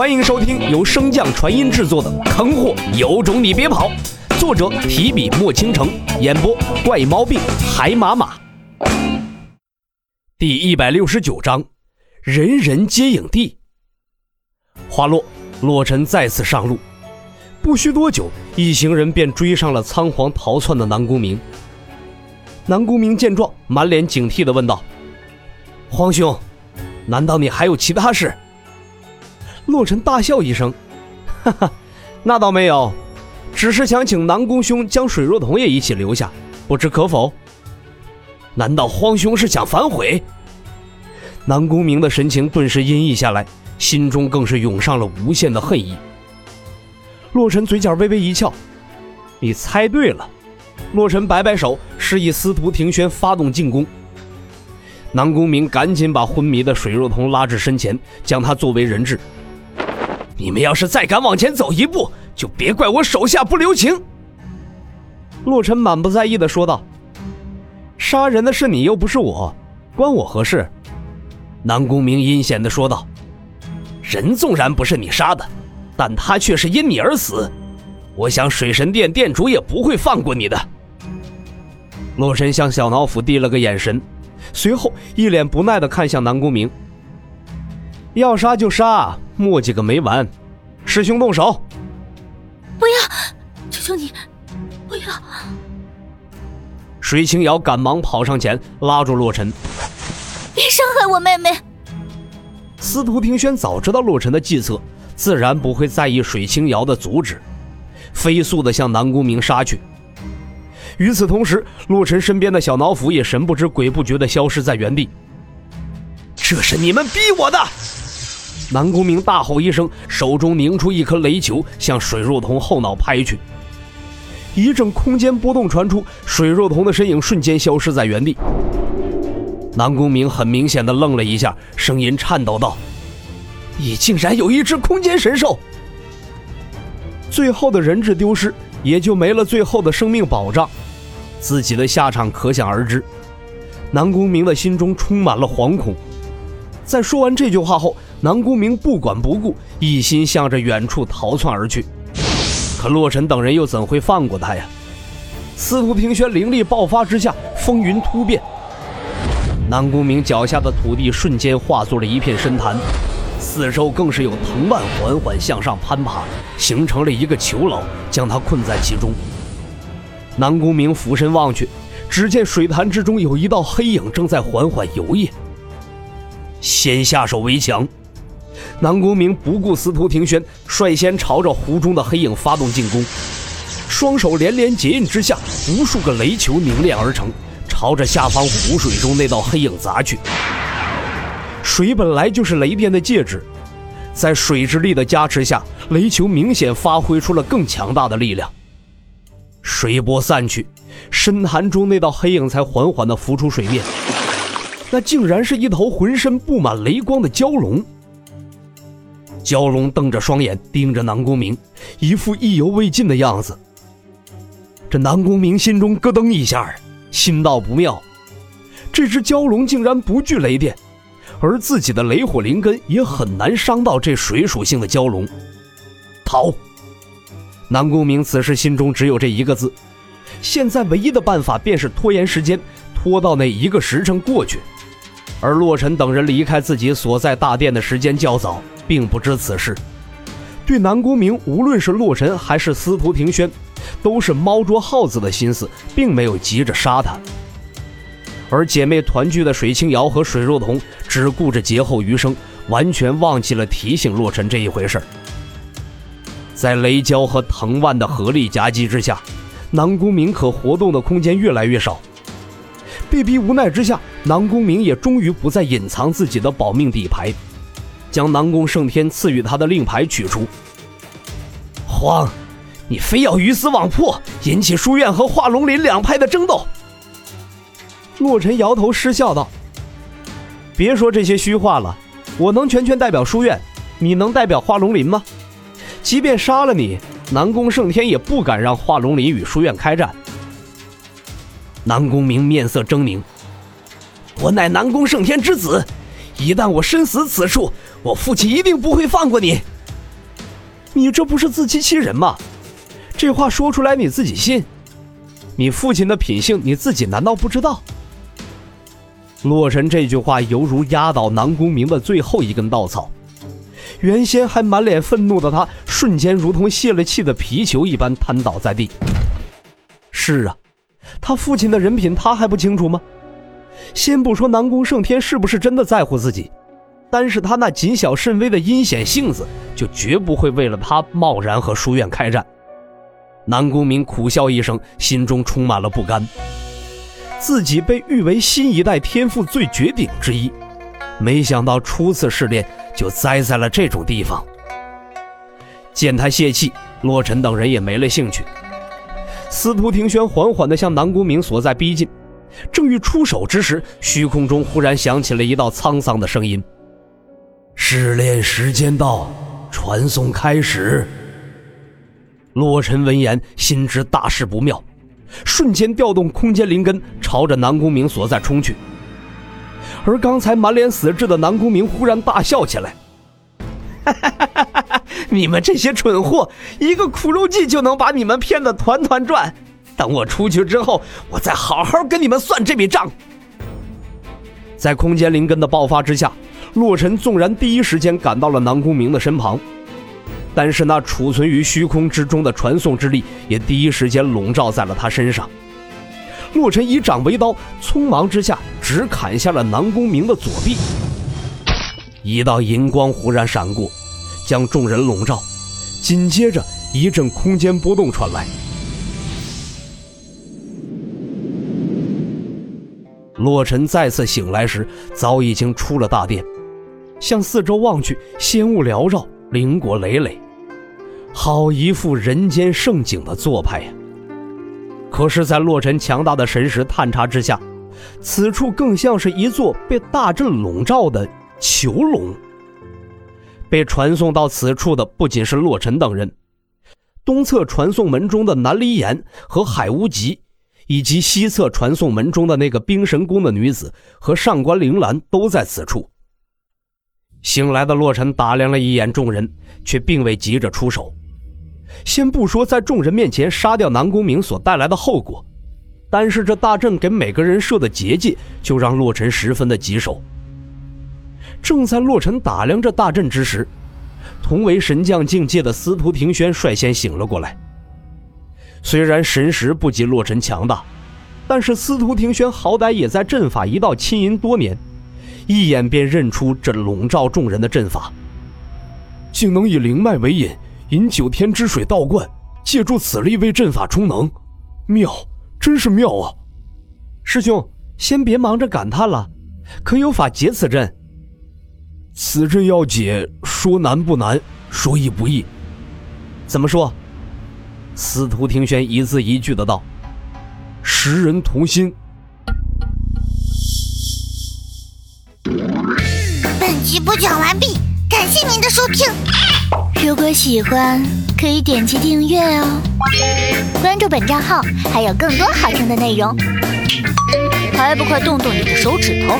欢迎收听由升降传音制作的《坑货有种你别跑》，作者提笔墨倾城，演播怪毛病海马马。第一百六十九章，人人皆影帝。话落，洛尘再次上路，不需多久，一行人便追上了仓皇逃窜的南宫明。南宫明见状，满脸警惕地问道：“皇兄，难道你还有其他事？”洛尘大笑一声：“哈哈，那倒没有，只是想请南宫兄将水若彤也一起留下，不知可否？难道荒兄是想反悔？”南宫明的神情顿时阴翳下来，心中更是涌上了无限的恨意。洛尘嘴角微微一翘：“你猜对了。”洛尘摆摆手，示意司徒庭轩发动进攻。南宫明赶紧把昏迷的水若彤拉至身前，将他作为人质。你们要是再敢往前走一步，就别怪我手下不留情。”洛尘满不在意的说道。“杀人的是你，又不是我，关我何事？”南宫明阴险的说道。“人纵然不是你杀的，但他却是因你而死。我想水神殿殿主也不会放过你的。”洛尘向小老虎递了个眼神，随后一脸不耐的看向南宫明。要杀就杀，磨叽个没完！师兄动手！不要，求求你，不要！水清瑶赶忙跑上前拉住洛尘，别伤害我妹妹！司徒庭轩早知道洛尘的计策，自然不会在意水清瑶的阻止，飞速的向南宫明杀去。与此同时，洛尘身边的小脑斧也神不知鬼不觉的消失在原地。这是你们逼我的！南宫明大吼一声，手中凝出一颗雷球，向水若彤后脑拍去。一阵空间波动传出，水若彤的身影瞬间消失在原地。南宫明很明显的愣了一下，声音颤抖道：“你竟然有一只空间神兽！”最后的人质丢失，也就没了最后的生命保障，自己的下场可想而知。南宫明的心中充满了惶恐。在说完这句话后，南宫明不管不顾，一心向着远处逃窜而去。可洛尘等人又怎会放过他呀？司徒平轩灵力爆发之下，风云突变，南宫明脚下的土地瞬间化作了一片深潭，四周更是有藤蔓缓缓向上攀爬，形成了一个囚牢，将他困在其中。南宫明俯身望去，只见水潭之中有一道黑影正在缓缓游曳。先下手为强，南宫明不顾司徒庭轩，率先朝着湖中的黑影发动进攻，双手连连结印之下，无数个雷球凝练而成，朝着下方湖水中那道黑影砸去。水本来就是雷电的介质，在水之力的加持下，雷球明显发挥出了更强大的力量。水波散去，深潭中那道黑影才缓缓地浮出水面。那竟然是一头浑身布满雷光的蛟龙。蛟龙瞪着双眼盯着南宫明，一副意犹未尽的样子。这南宫明心中咯噔一下，心道不妙。这只蛟龙竟然不惧雷电，而自己的雷火灵根也很难伤到这水属性的蛟龙。逃！南宫明此时心中只有这一个字，现在唯一的办法便是拖延时间，拖到那一个时辰过去。而洛尘等人离开自己所在大殿的时间较早，并不知此事。对南宫明，无论是洛尘还是司徒庭轩，都是猫捉耗子的心思，并没有急着杀他。而姐妹团聚的水清瑶和水若彤，只顾着劫后余生，完全忘记了提醒洛尘这一回事在雷蛟和藤蔓的合力夹击之下，南宫明可活动的空间越来越少。被逼无奈之下，南宫明也终于不再隐藏自己的保命底牌，将南宫胜天赐予他的令牌取出。慌，你非要鱼死网破，引起书院和化龙林两派的争斗？洛尘摇头失笑道：“别说这些虚话了，我能全权代表书院，你能代表化龙林吗？即便杀了你，南宫胜天也不敢让化龙林与书院开战。”南宫明面色狰狞：“我乃南宫胜天之子，一旦我身死此处，我父亲一定不会放过你。你这不是自欺欺人吗？这话说出来你自己信？你父亲的品性你自己难道不知道？洛神这句话犹如压倒南宫明的最后一根稻草，原先还满脸愤怒的他，瞬间如同泄了气的皮球一般瘫倒在地。是啊，他父亲的人品他还不清楚吗？先不说南宫胜天是不是真的在乎自己，单是他那谨小慎微的阴险性子，就绝不会为了他贸然和书院开战。南宫明苦笑一声，心中充满了不甘。自己被誉为新一代天赋最绝顶之一，没想到初次试炼就栽在了这种地方。见他泄气，洛尘等人也没了兴趣。司徒庭轩缓缓地向南宫明所在逼近，正欲出手之时，虚空中忽然响起了一道沧桑的声音：“试炼时间到，传送开始。”洛尘闻言，心知大事不妙。瞬间调动空间灵根，朝着南宫明所在冲去。而刚才满脸死志的南宫明忽然大笑起来：“哈哈哈哈哈！你们这些蠢货，一个苦肉计就能把你们骗得团团转。等我出去之后，我再好好跟你们算这笔账。”在空间灵根的爆发之下，洛尘纵然第一时间赶到了南宫明的身旁。但是那储存于虚空之中的传送之力也第一时间笼罩在了他身上。洛尘以掌为刀，匆忙之下只砍下了南宫明的左臂。一道银光忽然闪过，将众人笼罩。紧接着一阵空间波动传来。洛尘再次醒来时，早已经出了大殿，向四周望去，仙雾缭绕。灵果累累，好一副人间盛景的做派呀！可是，在洛尘强大的神识探查之下，此处更像是一座被大阵笼罩的囚笼。被传送到此处的不仅是洛尘等人，东侧传送门中的南离岩和海无极，以及西侧传送门中的那个冰神宫的女子和上官铃兰都在此处。醒来的洛尘打量了一眼众人，却并未急着出手。先不说在众人面前杀掉南宫明所带来的后果，单是这大阵给每个人设的结界，就让洛尘十分的棘手。正在洛尘打量这大阵之时，同为神将境界的司徒庭轩率先醒了过来。虽然神识不及洛尘强大，但是司徒庭轩好歹也在阵法一道浸淫多年。一眼便认出这笼罩众人的阵法，竟能以灵脉为引，引九天之水倒灌，借助此力为阵法充能，妙，真是妙啊！师兄，先别忙着感叹了，可有法解此阵？此阵要解，说难不难，说易不易。怎么说？司徒庭轩一字一句的道：“十人同心。”本集播讲完毕，感谢您的收听。如果喜欢，可以点击订阅哦，关注本账号还有更多好听的内容。还不快动动你的手指头！